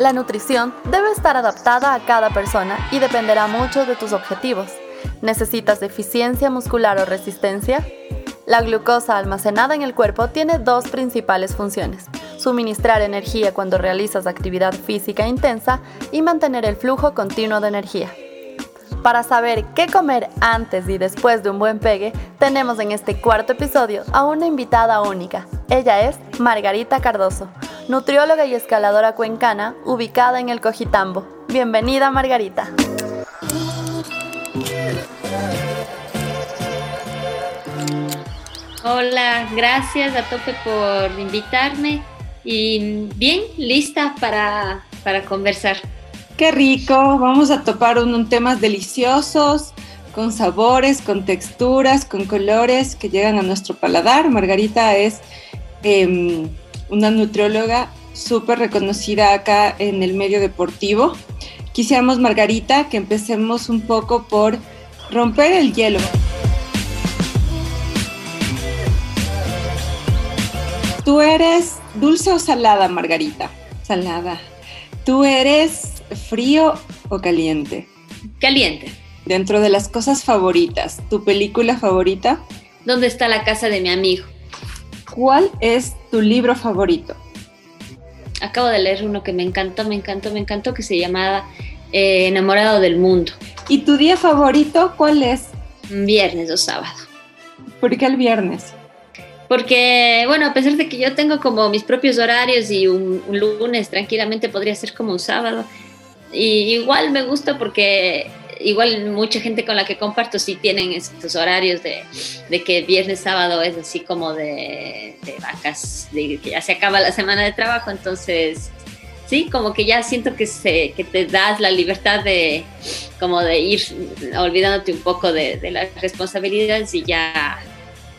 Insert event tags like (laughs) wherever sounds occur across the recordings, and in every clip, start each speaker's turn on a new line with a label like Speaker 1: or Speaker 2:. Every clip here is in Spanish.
Speaker 1: La nutrición debe estar adaptada a cada persona y dependerá mucho de tus objetivos. ¿Necesitas deficiencia muscular o resistencia? La glucosa almacenada en el cuerpo tiene dos principales funciones. Suministrar energía cuando realizas actividad física intensa y mantener el flujo continuo de energía. Para saber qué comer antes y después de un buen pegue, tenemos en este cuarto episodio a una invitada única. Ella es Margarita Cardoso, nutrióloga y escaladora cuencana ubicada en el Cojitambo. Bienvenida Margarita.
Speaker 2: Hola, gracias a tope por invitarme y bien lista para, conversar.
Speaker 3: Qué rico, vamos a topar unos temas deliciosos, con sabores, con texturas, con colores que llegan a nuestro paladar. Margarita es em, una nutrióloga súper reconocida acá en el medio deportivo. Quisiéramos, Margarita, que empecemos un poco por romper el hielo. ¿Tú eres dulce o salada, Margarita?
Speaker 2: Salada.
Speaker 3: ¿Tú eres frío o caliente?
Speaker 2: Caliente.
Speaker 3: Dentro de las cosas favoritas, ¿tu película favorita?
Speaker 2: ¿Dónde está la casa de mi amigo?
Speaker 3: ¿Cuál es tu libro favorito?
Speaker 2: Acabo de leer uno que me encantó, me encantó, me encantó, que se llamaba eh, Enamorado del Mundo.
Speaker 3: ¿Y tu día favorito cuál es?
Speaker 2: Viernes o sábado.
Speaker 3: ¿Por qué el viernes?
Speaker 2: Porque, bueno, a pesar de que yo tengo como mis propios horarios y un, un lunes tranquilamente podría ser como un sábado, y igual me gusta porque igual mucha gente con la que comparto sí tienen estos horarios de, de que viernes, sábado es así como de, vacas, de que ya se acaba la semana de trabajo, entonces sí, como que ya siento que, se, que te das la libertad de como de ir olvidándote un poco de, de las responsabilidades y ya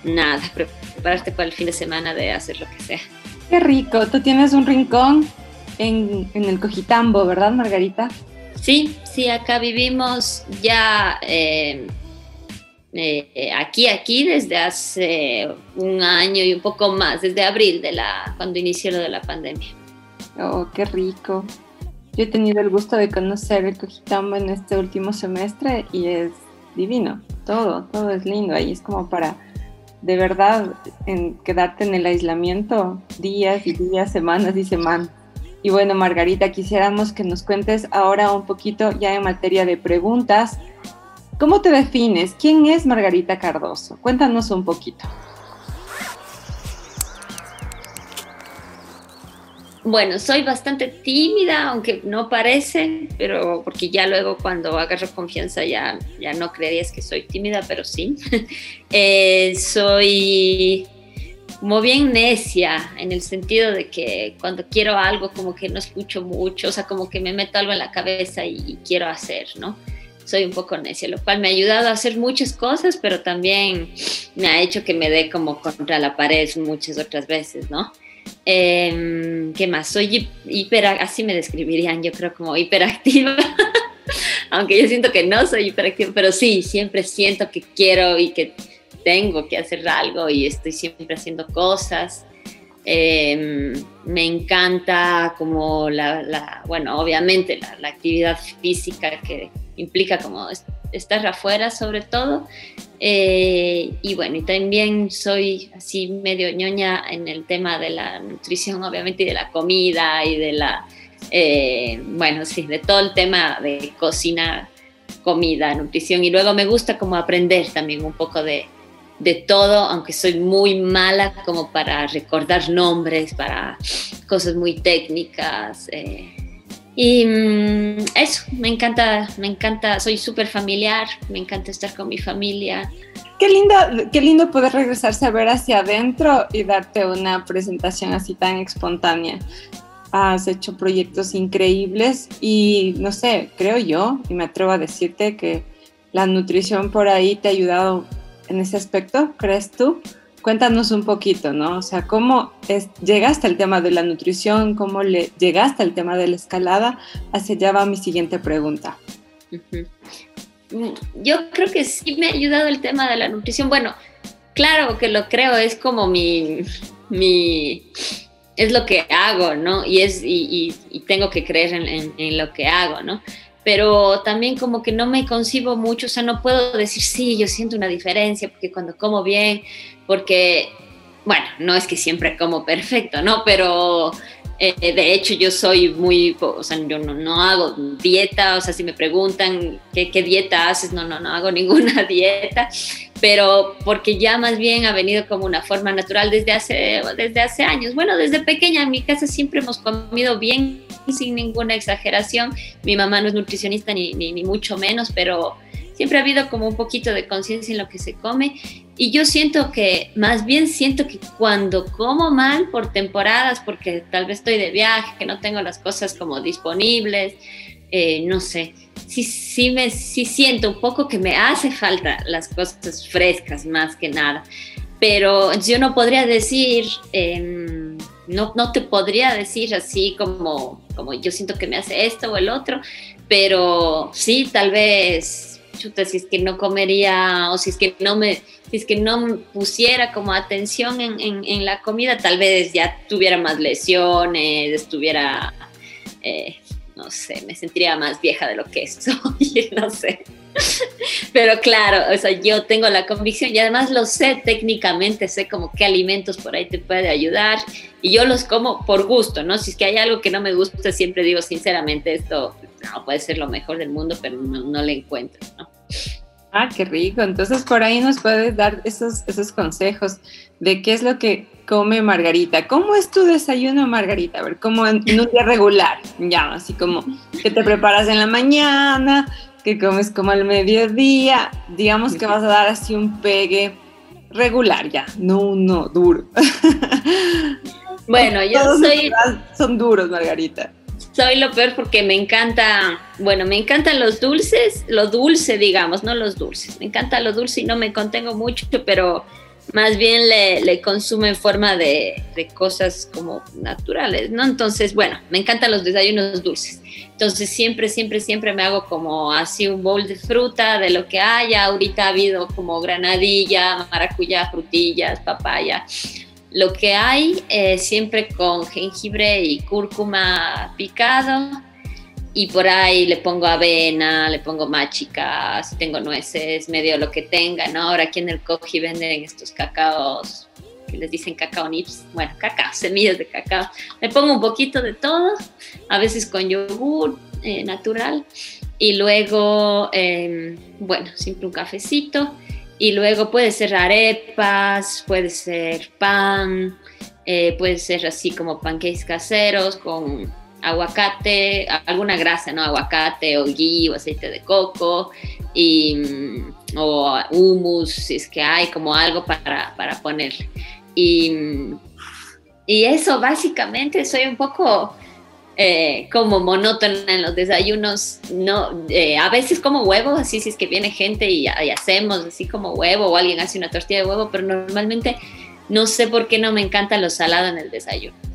Speaker 2: nada, prepararte para el fin de semana de hacer lo que sea.
Speaker 3: Qué rico, tú tienes un rincón en, en el Cojitambo, ¿verdad, Margarita?
Speaker 2: Sí, sí, acá vivimos ya eh, eh, aquí, aquí desde hace un año y un poco más, desde abril de la, cuando inició lo de la pandemia.
Speaker 3: Oh, qué rico. Yo he tenido el gusto de conocer el Cojitambo en este último semestre y es divino. Todo, todo es lindo ahí. Es como para de verdad en quedarte en el aislamiento días y días, semanas y semanas. Y bueno, Margarita, quisiéramos que nos cuentes ahora un poquito ya en materia de preguntas. ¿Cómo te defines? ¿Quién es Margarita Cardoso? Cuéntanos un poquito.
Speaker 2: Bueno, soy bastante tímida, aunque no parece, pero porque ya luego cuando agarro confianza ya, ya no creerías que soy tímida, pero sí. (laughs) eh, soy como bien necia, en el sentido de que cuando quiero algo como que no escucho mucho, o sea, como que me meto algo en la cabeza y, quiero hacer, ¿no? Soy un poco necia, lo cual me ha ayudado a hacer muchas cosas, pero también me ha hecho que me dé como contra la pared muchas otras veces, ¿no? Eh, ¿Qué más? Soy hiper, así me describirían, yo creo como hiperactiva. (laughs) Aunque yo siento que no soy hiperactiva, pero sí, siempre siento que quiero y que tengo que hacer algo y estoy siempre haciendo cosas. Eh, me encanta como la, bueno, obviamente la, actividad física que implica como estar afuera sobre todo. Eh, y bueno, y también soy así medio ñoña en el tema de la nutrición, obviamente, y de la comida y de la, eh, bueno, sí, de todo el tema de cocina, comida, nutrición. Y luego me gusta como aprender también un poco de, de todo, aunque soy muy mala como para recordar nombres, para cosas muy técnicas. Eh, Y mm, eso, me encanta, me encanta, soy súper familiar, me encanta estar con mi familia.
Speaker 3: Qué lindo, qué lindo poder regresarse a ver hacia adentro y darte una presentación así tan espontánea. Has hecho proyectos increíbles y no sé, creo yo, y me atrevo a decirte que la nutrición por ahí te ha ayudado en ese aspecto, ¿crees tú? Cuéntanos un poquito, ¿no? O sea, ¿cómo es, llegaste al tema de la nutrición? ¿Cómo le, llegaste al tema de la escalada? Hacia allá va mi siguiente pregunta.
Speaker 2: Yo creo que sí me ha ayudado el tema de la nutrición. Bueno, claro que lo creo, es como mi, mi es lo que hago, ¿no? Y, es, y, tengo que creer en, en, lo que hago, ¿no? Pero también como que no me concibo mucho, o sea, no puedo decir, sí, yo siento una diferencia, porque cuando como bien, porque, bueno, no es que siempre como perfecto, ¿no? Pero eh, de hecho yo soy muy, o sea, yo no, hago dieta, o sea, si me preguntan qué, qué dieta haces, no, no, no hago (laughs) ninguna dieta, pero porque ya más bien ha venido como una forma natural desde hace, desde hace años. Bueno, desde pequeña en mi casa siempre hemos comido bien (laughs) sin ninguna exageración. Mi mamá no es nutricionista ni, ni, mucho menos, pero siempre ha habido como un poquito de conciencia en lo que se come. Y yo siento que, más bien siento que cuando como mal por temporadas, porque tal vez estoy de viaje, que no tengo las cosas como disponibles, eh, no sé, sí, sí, me, sí siento un poco que me hace falta las cosas frescas más que nada. Pero yo no podría decir... Em, no, no te podría decir así como, como yo siento que me hace esto o el otro, pero sí, tal vez, chuta, si es que no comería o si es que no me, si es que no pusiera como atención en, en, la comida, tal vez ya tuviera más lesiones, estuviera, eh, no sé, me sentiría más vieja de lo que (laughs) soy, no sé. (laughs) Pero claro, o sea, yo tengo la convicción y además lo sé técnicamente, sé como qué alimentos por ahí te puede ayudar y yo los como por gusto, ¿no? Si es que hay algo que no me gusta, siempre digo sinceramente, esto no puede ser lo mejor del mundo, pero no, no le encuentro, ¿no?
Speaker 3: Ah, qué rico. Entonces por ahí nos puedes dar esos, esos consejos de qué es lo que come Margarita. ¿Cómo es tu desayuno, Margarita? A ver, como en, en un día regular, ya, así como que te preparas en la mañana, que comes como al mediodía, digamos que vas a dar así un pegue regular ya, no uno duro. (laughs)
Speaker 2: Bueno, yo soy...
Speaker 3: Son duros, Margarita.
Speaker 2: Soy lo peor porque me encanta, bueno, me encantan los dulces, lo dulce, digamos, no los dulces. Me encanta lo dulce y no me contengo mucho, pero más bien le, le consumo en forma de, de, cosas como naturales, ¿no? Entonces, bueno, me encantan los desayunos dulces. Entonces, siempre, siempre, siempre me hago como así un bowl de fruta, de lo que haya. Ahorita ha habido como granadilla, maracuyá, frutillas, papaya. Lo que hay, eh, siempre con jengibre y cúrcuma picado y por ahí le pongo avena, le pongo machica, si tengo nueces, medio lo que tenga, ¿no? Ahora aquí en el Coji venden estos cacaos que les dicen cacao nips, bueno, cacao, semillas de cacao. Le pongo un poquito de todo, a veces con yogur eh, natural y luego, em, bueno, siempre un cafecito y luego puede ser arepas, puede ser pan, eh, puede ser así como pancakes caseros con aguacate, alguna grasa, ¿no? Aguacate o ghee o aceite de coco y, mm, o hummus, si es que hay como algo para, para. Y, y, eso básicamente soy un poco eh, como monótona en los desayunos, no, eh, a veces como huevo, así si es que viene gente y, y hacemos así como huevo o alguien hace una tortilla de huevo, pero normalmente no sé por qué no me encanta lo salado en el desayuno.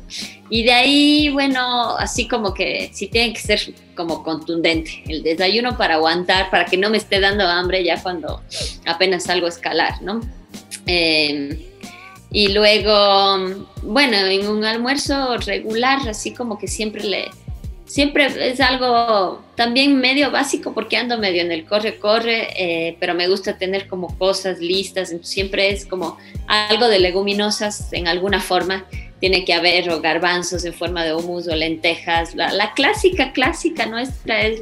Speaker 2: Y de ahí, bueno, así como que sí tiene que ser como contundente el desayuno para aguantar, para que no me esté dando hambre ya cuando apenas salgo a escalar, ¿no? Em, y luego, bueno, en un almuerzo regular, así como que siempre le, siempre es algo también medio básico porque ando medio en el corre-corre, eh, pero me gusta tener como cosas listas, siempre es como algo de leguminosas en alguna forma tiene que haber o garbanzos en forma de hummus o lentejas. La, clásica, clásica nuestra es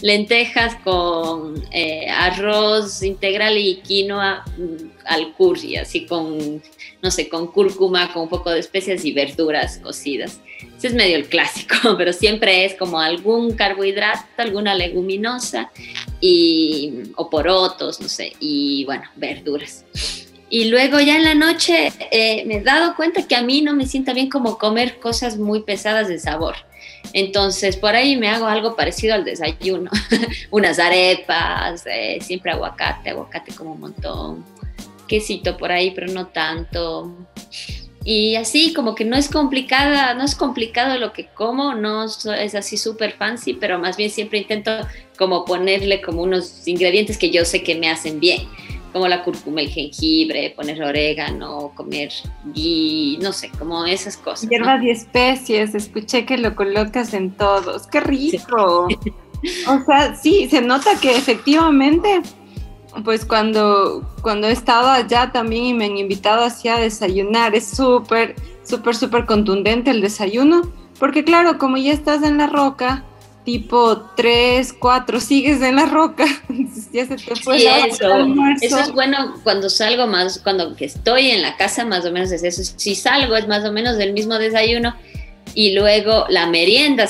Speaker 2: lentejas con eh, arroz integral y quinoa mm, al curry, así con, no sé, con cúrcuma, con un poco de especias y verduras cocidas. Ese es medio el clásico, (laughs) pero siempre es como algún carbohidrato, alguna leguminosa y, o porotos, no sé, y bueno, verduras. Y luego ya en la noche eh, me he dado cuenta que a mí no me sienta bien como comer cosas muy pesadas de sabor. Entonces, por ahí me hago algo parecido al desayuno. (laughs) Unas arepas, eh, siempre aguacate, aguacate como un montón. Quesito por ahí, pero no tanto. Y así, como que no es complicada, no es complicado lo que como, no es así súper fancy, pero más bien siempre intento como ponerle como unos ingredientes que yo sé que me hacen bien como la cúrcuma, el jengibre, poner orégano, comer ghee, no sé, como esas cosas.
Speaker 3: Hierbas y especies, escuché que lo colocas en todos, qué rico. O sea, sí, se nota que efectivamente, pues cuando, cuando he estado allá también y me han invitado así a desayunar, es súper, súper, súper contundente el desayuno, porque claro, como ya estás en la roca, tipo 3, 4, sigues en la roca. (laughs) ya se te fue
Speaker 2: eso, eso es bueno cuando salgo más, cuando estoy en la casa más o menos es eso. Si salgo es más o menos del mismo desayuno y luego la merienda,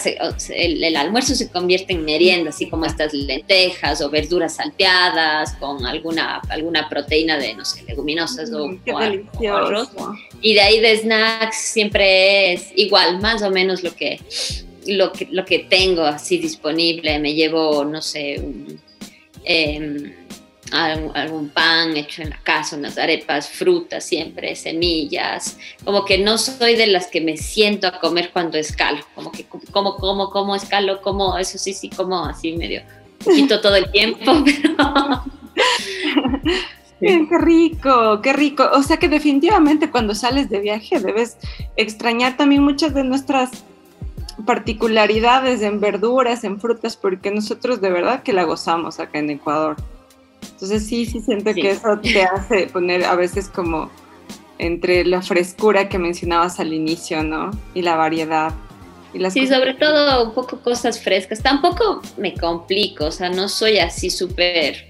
Speaker 2: el, almuerzo se convierte en merienda, así como estas lentejas o verduras salteadas con alguna, alguna proteína de, no sé, leguminosas o,
Speaker 3: mm, o arroz.
Speaker 2: Y de ahí de snacks siempre es igual, más o menos lo que lo que, lo que tengo así disponible, me llevo, no sé, em, algún, pan hecho en la casa, unas arepas, frutas siempre, semillas, como que no soy de las que me siento a comer cuando escalo, como que como, como, como escalo, como, eso sí, sí, como así medio, poquito (laughs) todo el tiempo, (laughs) pero... (laughs)
Speaker 3: Qué rico, qué rico. O sea que definitivamente cuando sales de viaje debes extrañar también muchas de nuestras particularidades en verduras, en frutas, porque nosotros de verdad que la gozamos acá en Ecuador. Entonces sí, sí siento que eso te hace poner a veces como entre la frescura que mencionabas al inicio, ¿no? Y la variedad.
Speaker 2: Y las sí, sobre todo un poco cosas frescas. Tampoco me complico, o sea, no soy así súper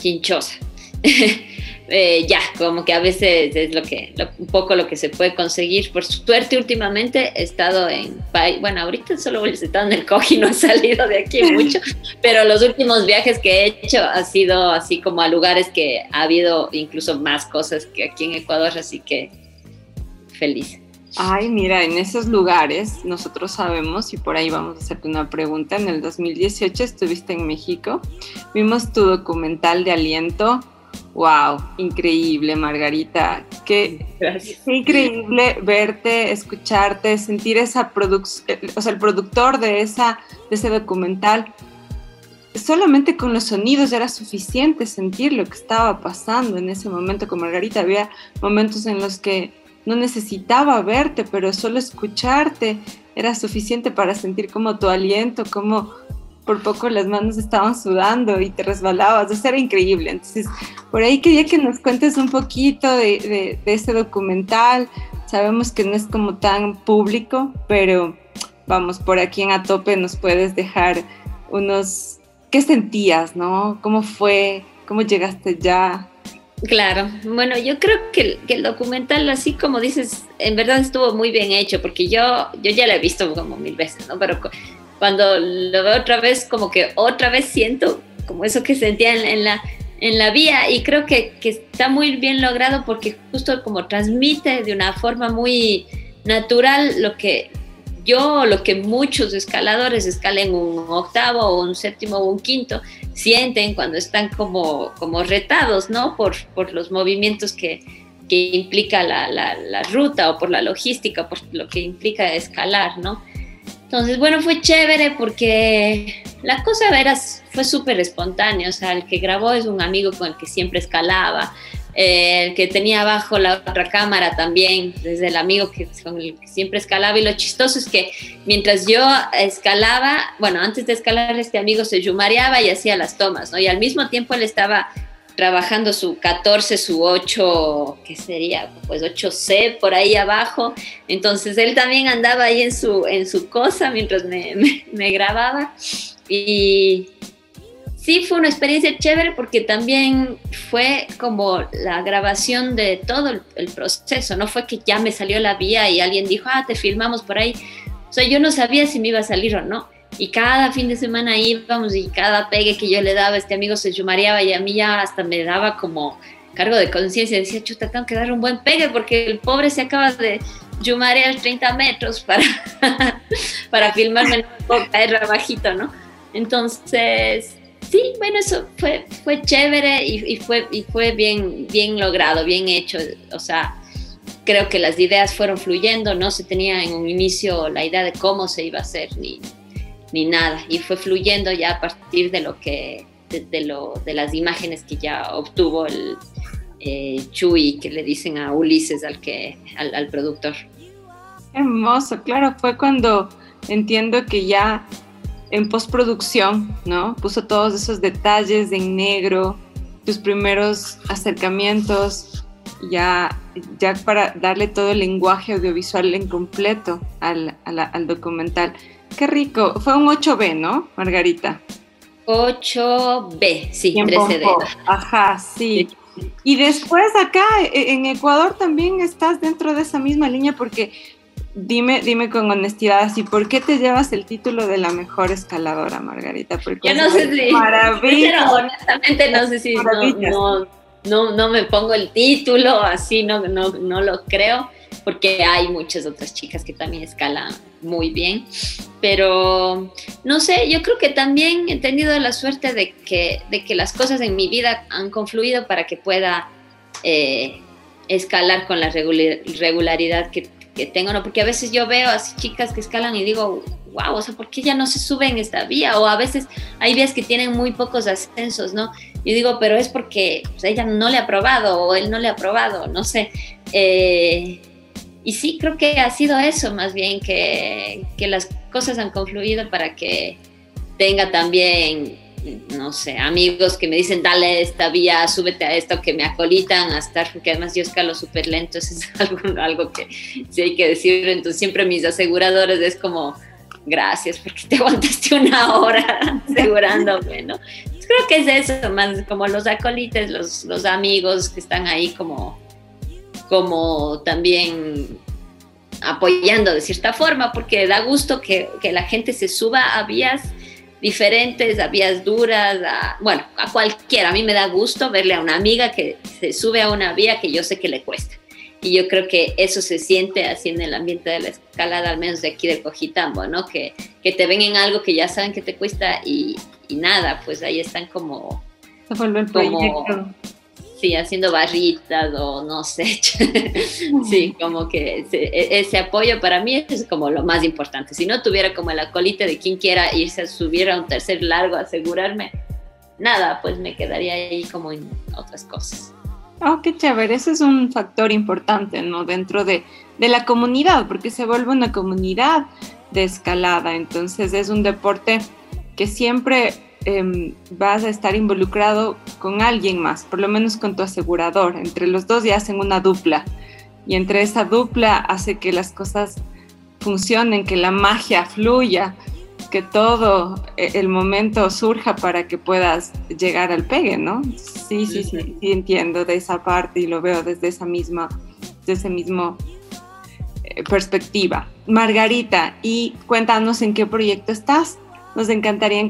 Speaker 2: quinchosa. (laughs) Eh, ya, como que a veces es lo que, un poco lo que se puede conseguir. Por suerte, últimamente he estado en, bueno, ahorita solo he estado en el Coji, no he salido de aquí mucho, (laughs) pero los últimos viajes que he hecho ha sido así como a lugares que ha habido incluso más cosas que aquí en Ecuador, así que feliz.
Speaker 3: Ay, mira, en esos lugares nosotros sabemos, y por ahí vamos a hacerte una pregunta, en el 2018 estuviste en México, vimos tu documental de aliento Wow, increíble, Margarita. Qué, increíble verte, escucharte, sentir esa producción, o sea, el productor de, esa, de ese documental. Solamente con los sonidos era suficiente sentir lo que estaba pasando en ese momento con Margarita. Había momentos en los que no necesitaba verte, pero solo escucharte era suficiente para sentir como tu aliento, como por poco las manos estaban sudando y te resbalabas, o sea, era increíble. Entonces, por ahí quería que nos cuentes un poquito de, de, ese documental. Sabemos que no es como tan público, pero vamos, por aquí en A Tope nos puedes dejar unos, ¿qué sentías, no? ¿Cómo fue? ¿Cómo llegaste ya?
Speaker 2: Claro, bueno, yo creo que, que, el documental, así como dices, en verdad estuvo muy bien hecho, porque yo, yo ya lo he visto como mil veces, ¿no? Pero cuando lo veo otra vez, como que otra vez siento como eso que sentía en, la, en la vía y creo que, que, está muy bien logrado porque justo como transmite de una forma muy natural lo que yo, lo que muchos escaladores escalen un octavo o un séptimo o un quinto, sienten cuando están como, como retados, ¿no? Por, por los movimientos que, que implica la, la, la, ruta o por la logística, por lo que implica escalar, ¿no? Entonces, bueno, fue chévere porque la cosa veras fue súper espontánea. O sea, el que grabó es un amigo con el que siempre escalaba. Eh, el que tenía abajo la otra cámara también, desde el amigo que, con el que siempre escalaba. Y lo chistoso es que mientras yo escalaba, bueno, antes de escalar, este amigo se yumareaba y hacía las tomas, ¿no? Y al mismo tiempo él estaba trabajando su 14, su 8, ¿qué sería? Pues 8C por ahí abajo. Entonces él también andaba ahí en su, en su cosa mientras (laughs) me, me, grababa. Y sí fue una experiencia chévere porque también fue como la grabación de todo el, proceso, no fue que ya me salió la vía y alguien dijo, ah, te filmamos por ahí. O sea, yo no sabía si me iba a salir o no. Y cada fin de semana íbamos y cada pegue que yo le daba, este amigo se chumareaba y a mí ya hasta me daba como cargo de conciencia. Decía, chuta, tengo que dar un buen pegue porque el pobre se acaba de chumarear 30 metros para, (laughs) para filmarme, puedo caer bajito, ¿no? Entonces, sí, bueno, eso fue, fue chévere y, fue, y fue bien, bien logrado, bien hecho. O sea, creo que las ideas fueron fluyendo, no se tenía en un inicio la idea de cómo se iba a hacer ni, ni nada. Y fue fluyendo ya a partir de lo que, de, lo, de las imágenes que ya obtuvo el eh, Chuy, que le dicen a Ulises, al, que, al, al productor.
Speaker 3: Hermoso, claro, fue cuando entiendo que ya en postproducción, ¿no? Puso todos esos detalles en negro, tus primeros acercamientos, ya, ya para darle todo el lenguaje audiovisual en completo al, al documental. Qué rico. Fue un 8B, ¿no, Margarita?
Speaker 2: 8B, sí, 13D.
Speaker 3: Ajá, sí. Y después acá e, en Ecuador también estás dentro de esa misma línea porque Dime, dime con honestidad, así, ¿por qué te llevas el título de la mejor escaladora, Margarita?
Speaker 2: Porque Yo no sé si, maravilla, honestamente no sé si no, no, no, me pongo el título, así no, no, no lo creo, porque hay muchas otras chicas que también escalan muy bien, pero no sé, yo creo que también he tenido la suerte de que, de que las cosas en mi vida han confluido para que pueda eh, escalar con la regularidad que, tengo, ¿no? Porque a veces yo veo así chicas que escalan y digo, wow, o sea, ¿por qué ya no se sube en esta vía? O a veces hay vías que tienen muy pocos ascensos, ¿no? Yo digo, pero es porque pues, ella no le ha probado o él no le ha probado, no sé. Eh, y sí, creo que ha sido eso más bien, que, que las cosas han confluido para que tenga también no sé, amigos que me dicen, dale esta vía, súbete a esto, que me acolitan a estar, porque además yo escalo súper lento, eso es (laughs) algo, algo que sí hay que decir, entonces siempre mis aseguradores es como, gracias, porque te (laughs) aguantaste una hora (laughs) asegurándome, ¿no? creo que es eso, más como los acolites, los, los amigos que están ahí como, como también apoyando de cierta forma, porque da gusto que, que la gente se suba a vías diferentes, a vías duras, a, bueno, a cualquiera. A mí me da gusto verle a una amiga que se sube a una vía que yo sé que le cuesta. Y yo creo que eso se siente así en el ambiente de la escalada, al menos de aquí de Cojitambo, ¿no? Que, que te ven en algo que ya saben que te cuesta y, y nada, pues ahí están como...
Speaker 3: Se vuelve el proyecto
Speaker 2: sí, haciendo barritas o no sé. (laughs) sí, como que e, ese, apoyo para mí es como lo más importante. Si no tuviera como la colita de quien quiera irse a subir a un tercer largo, asegurarme, nada, pues me quedaría ahí como en otras cosas.
Speaker 3: Oh, qué chévere, ese es un factor importante, ¿no? Dentro de, de la comunidad, porque se vuelve una comunidad de escalada, entonces es un deporte que siempre Em, vas a estar involucrado con alguien más, por lo menos con tu asegurador. Entre los dos ya hacen una dupla y entre esa dupla hace que las cosas funcionen, que la magia fluya, que todo e, el momento surja para que puedas llegar al pegue, ¿no? Sí, sí, sí, sí, entiendo de esa parte y lo veo desde esa misma, desde ese mismo eh, perspectiva. Margarita, y cuéntanos en qué proyecto estás. Nos encantaría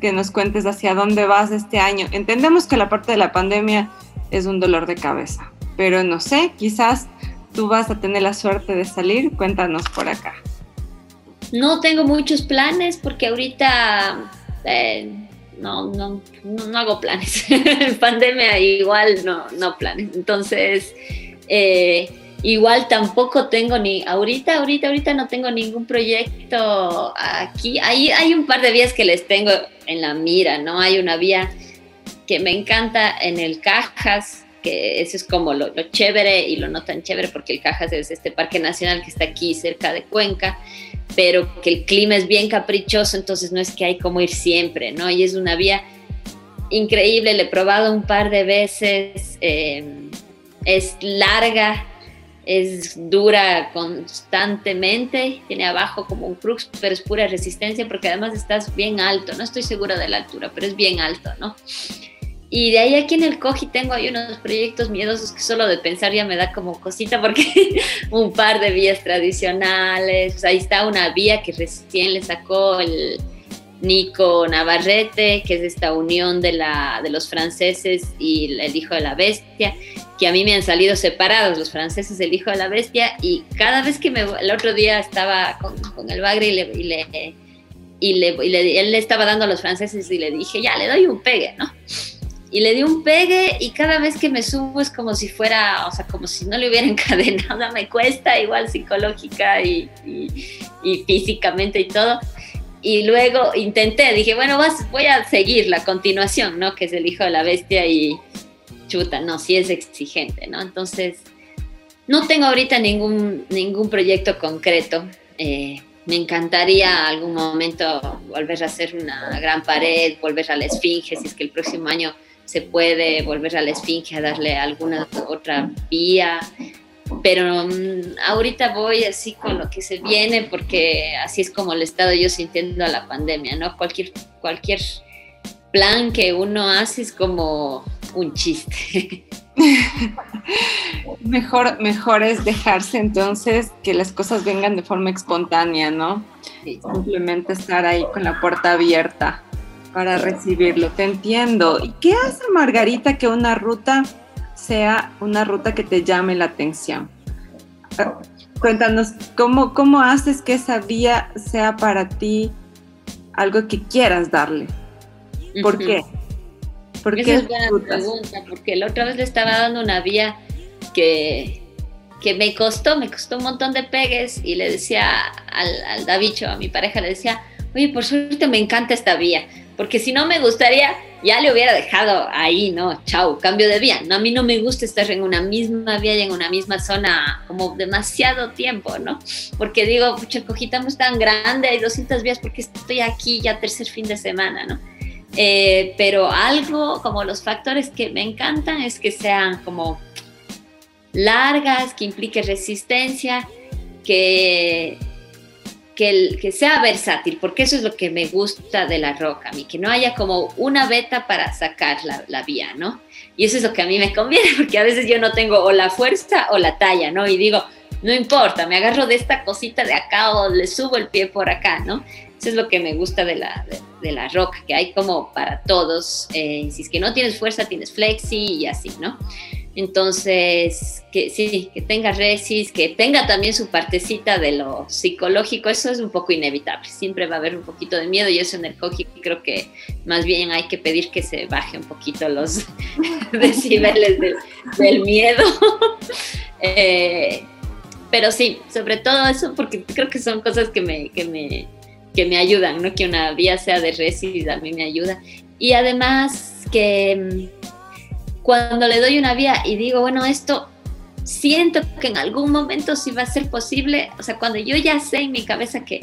Speaker 3: que nos cuentes hacia dónde vas este año. Entendemos que la parte de la pandemia es un dolor de cabeza, pero no sé, quizás tú vas a tener la suerte de salir. Cuéntanos por acá.
Speaker 2: No tengo muchos planes porque ahorita eh, no, no, no, hago planes. (laughs) pandemia igual no, no planes. Entonces, eh, Igual tampoco tengo ni, ahorita, ahorita, ahorita no tengo ningún proyecto aquí. Hay, hay un par de vías que les tengo en la mira, ¿no? Hay una vía que me encanta en el Cajas, que eso es como lo, chévere y lo no tan chévere, porque el Cajas es este parque nacional que está aquí cerca de Cuenca, pero que el clima es bien caprichoso, entonces no es que hay como ir siempre, ¿no? Y es una vía increíble, le he probado un par de veces, eh, es larga, es dura constantemente, tiene abajo como un crux, pero es pura resistencia porque además estás bien alto, no estoy segura de la altura, pero es bien alto, ¿no? Y de ahí aquí en el Coji tengo ahí unos proyectos miedosos que solo de pensar ya me da como cosita porque (laughs) un par de vías tradicionales, ahí está una vía que recién le sacó el Nico Navarrete, que es esta unión de, la, de los franceses y el hijo de la bestia, que a mí me han salido separados los franceses, el hijo de la bestia, y cada vez que me, el otro día estaba con, con el bagre y le, y le, y le, y le, él le estaba dando a los franceses y le dije, ya, le doy un pegue, ¿no? y le di un pegue y cada vez que me subo es como si fuera, o sea, como si no le hubiera (laughs) encadenado, me cuesta igual psicológica y, y, físicamente y todo. Y luego intenté, dije, bueno, vas, voy a seguir la continuación, ¿no? Que es el hijo de la bestia y chuta, no, sí es exigente, ¿no? Entonces, no tengo ahorita ningún, ningún proyecto concreto. Eh, me encantaría algún momento volver a hacer una gran pared, volver a la esfinge, si es que el próximo año se puede volver a la esfinge a darle alguna otra vía, pero mm, ahorita voy así con lo que se viene porque así es como he estado yo sintiendo a la pandemia, ¿no? Cualquier, cualquier plan que uno hace es como un chiste. (laughs)
Speaker 3: mejor, mejor es dejarse entonces que las cosas vengan de forma espontánea, ¿no? Simplemente estar ahí con la puerta abierta para recibirlo. Te entiendo. ¿Y qué hace Margarita que una ruta sea una ruta que te llame la atención? Ah, cuéntanos, ¿cómo, cómo haces que esa vía sea para ti algo que quieras darle? ¿Por qué?
Speaker 2: ¿Por Esa es buena pregunta, porque la otra vez le estaba dando una vía que, que me costó, me costó un montón de pegues y le decía al, al Davicho, a mi pareja, le decía, oye, por suerte me encanta esta vía, porque si no me gustaría, ya le hubiera dejado ahí, ¿no? Chau, cambio de vía. No, a mí no me gusta estar en una misma vía y en una misma zona como demasiado tiempo, ¿no? Porque digo, pucha, el cojitamo es tan grande, hay 200 vías, porque estoy aquí ya tercer fin de semana, ¿no? Eh, pero algo como los factores que me encantan es que sean como largas, que implique resistencia, que que, que, sea versátil, porque eso es lo que me gusta de la roca, a mí, que no haya como una beta para sacar la, la, vía, ¿no? Y eso es lo que a mí me conviene, (laughs) porque a veces yo no tengo o la fuerza o la talla, ¿no? Y digo, no importa, me agarro de esta cosita de acá o le subo el pie por acá, ¿no? Eso es lo que me gusta de la, de, la roca, que hay como para todos. Eh, si es que no tienes fuerza, tienes flexi y así, ¿no? Entonces, que sí, que tenga resis, que tenga también su partecita de lo psicológico, eso es un poco inevitable. Siempre va a haber un poquito de miedo y eso en el coji creo que más bien hay que pedir que se baje un poquito los (laughs) decibeles del miedo. (laughs) Eh, pero sí, sobre todo eso porque creo que son cosas que me, que me, que me ayudan, ¿no? Que una vía sea de resis a mí me ayuda. Y además que cuando le doy una vía y digo, bueno, esto siento que en algún momento sí va a ser posible, o sea, cuando yo ya sé en mi cabeza que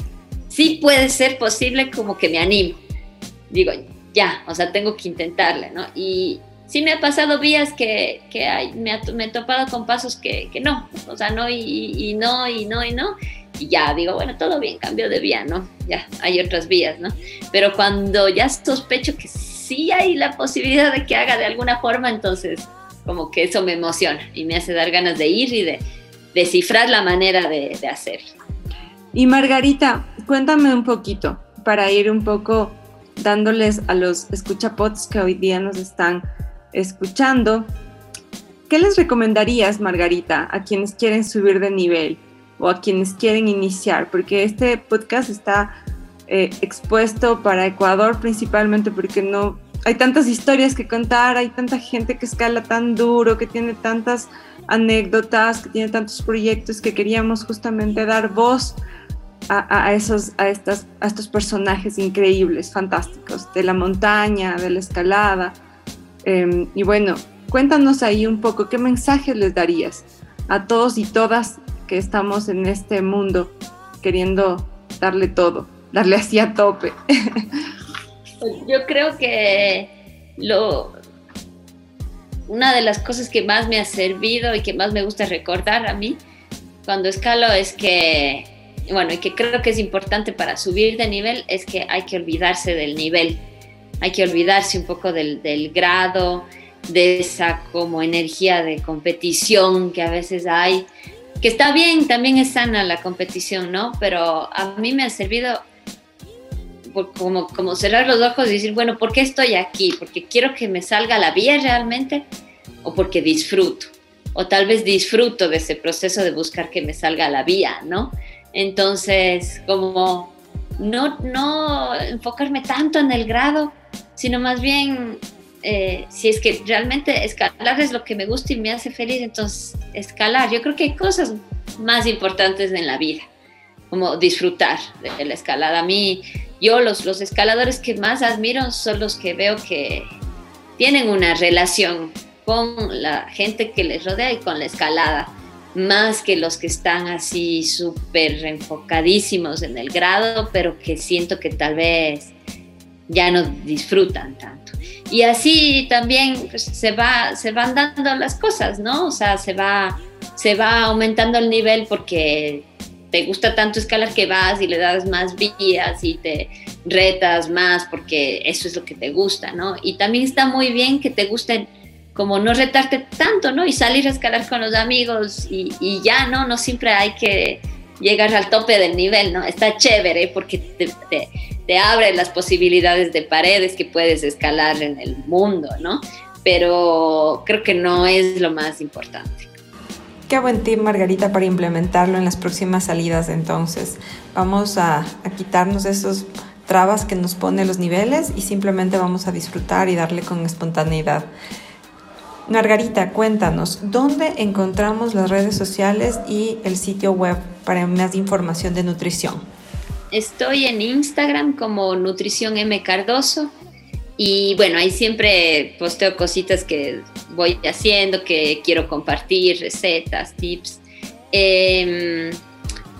Speaker 2: sí puede ser posible, como que me animo. Digo, ya, o sea, tengo que intentarle, ¿no? Y sí me ha pasado vías que, que me, he topado con pasos que, que no, o sea, no y, no, y no, y no. Y ya digo, bueno, todo bien, cambio de vía, ¿no? Ya, hay otras vías, ¿no? Pero cuando ya sospecho que sí hay la posibilidad de que haga de alguna forma, entonces como que eso me emociona y me hace dar ganas de ir y de descifrar la manera de, de hacerlo.
Speaker 3: Y Margarita, cuéntame un poquito para ir un poco dándoles a los escuchapots que hoy día nos están escuchando, ¿qué les recomendarías, Margarita, a quienes quieren subir de nivel o a quienes quieren iniciar? Porque este podcast está eh, expuesto para Ecuador principalmente porque no hay tantas historias que contar, hay tanta gente que escala tan duro, que tiene tantas anécdotas, que tiene tantos proyectos que queríamos justamente dar voz a, esos, a, estas, a estos personajes increíbles, fantásticos, de la montaña, de la escalada. Em, y bueno, cuéntanos ahí un poco, ¿qué mensaje les darías a todos y todas que estamos en este mundo queriendo darle todo? darle así a tope.
Speaker 2: Yo creo que lo, una de las cosas que más me ha servido y que más me gusta recordar a mí cuando escalo es que, bueno, y que creo que es importante para subir de nivel, es que hay que olvidarse del nivel, hay que olvidarse un poco del, del grado, de esa como energía de competición que a veces hay, que está bien, también es sana la competición, ¿no? Pero a mí me ha servido como, como cerrar los ojos y decir, bueno, ¿por qué estoy aquí? ¿Porque quiero que me salga la vía realmente? ¿O porque disfruto? O tal vez disfruto de ese proceso de buscar que me salga la vía, ¿no? Entonces, como no, no enfocarme tanto en el grado, sino más bien, eh, si es que realmente escalar es lo que me gusta y me hace feliz, entonces escalar. Yo creo que hay cosas más importantes en la vida, como disfrutar de la escalada. A mí yo los, los escaladores que más admiro son los que veo que tienen una relación con la gente que les rodea y con la escalada, más que los que están así súper enfocadísimos en el grado, pero que siento que tal vez ya no disfrutan tanto. Y así también pues, se, va, se van dando las cosas, ¿no? O sea, se va, se va aumentando el nivel porque te gusta tanto escalar que vas y le das más vías y te retas más porque eso es lo que te gusta, ¿no? Y también está muy bien que te gusten como no retarte tanto, ¿no? Y salir a escalar con los amigos y, ya, ¿no? No siempre hay que llegar al tope del nivel, ¿no? Está chévere porque te, te, te abre las posibilidades de paredes que puedes escalar en el mundo, ¿no? Pero creo que no es lo más importante.
Speaker 3: Qué buen tip, Margarita, para implementarlo en las próximas salidas. Entonces, vamos a, quitarnos esos trabas que nos pone los niveles y simplemente vamos a disfrutar y darle con espontaneidad. Margarita, cuéntanos, ¿dónde encontramos las redes sociales y el sitio web para más información de nutrición?
Speaker 2: Estoy en Instagram como Nutrición M Cardoso y bueno, ahí siempre posteo cositas que voy haciendo, que quiero compartir, recetas, tips. Em,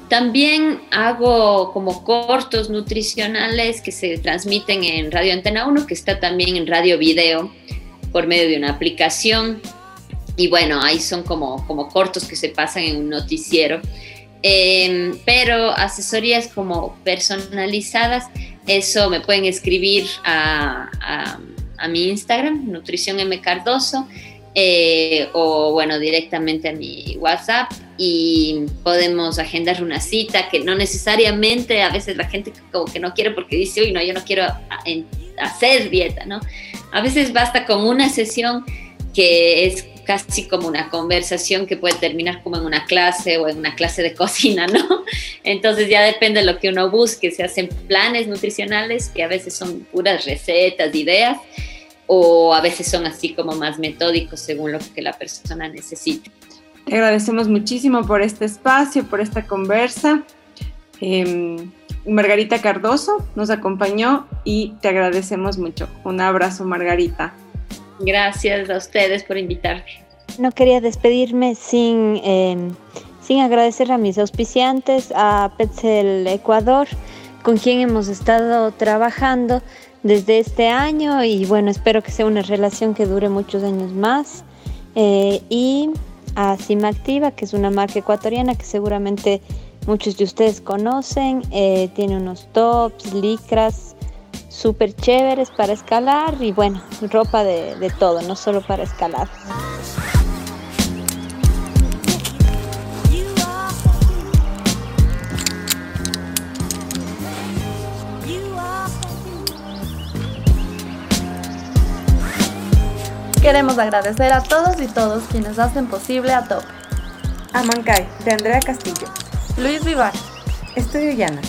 Speaker 2: también hago como cortos nutricionales que se transmiten en Radio Antena 1, que está también en Radio Video por medio de una aplicación. Y bueno, ahí son como, como cortos que se pasan en un noticiero. Em, pero asesorías como personalizadas eso me pueden escribir a, mi Instagram, Nutrición M Cardoso, eh, o bueno, directamente a mi WhatsApp y podemos agendar una cita que no necesariamente a veces la gente como que no quiere porque dice, uy, no, yo no quiero hacer dieta, ¿no? A veces basta con una sesión que es casi como una conversación que puede terminar como en una clase o en una clase de (laughs) cocina, ¿no? Entonces ya depende de lo que uno busque, se hacen planes nutricionales que a veces son puras recetas, ideas, o a veces son así como más metódicos según lo que la persona necesite.
Speaker 3: Te agradecemos muchísimo por este espacio, por esta conversa. Em, Margarita Cardoso nos acompañó y te agradecemos mucho. Un abrazo, Margarita.
Speaker 2: Gracias a ustedes por invitarme.
Speaker 4: No quería despedirme sin, em, sin agradecer a mis auspiciantes, a Petzel Ecuador, con quien hemos estado trabajando desde este año y bueno, espero que sea una relación que dure muchos años más. Eh, y a Activa, que es una marca ecuatoriana que seguramente muchos de ustedes conocen, eh, tiene unos tops, licras, súper chéveres para escalar y bueno, ropa de, de todo, no solo para escalar.
Speaker 1: Queremos agradecer a todos y todos quienes hacen posible a Top.
Speaker 3: Amancay, de Andrea Castillo.
Speaker 1: Luis Vivar.
Speaker 3: Estudio Llana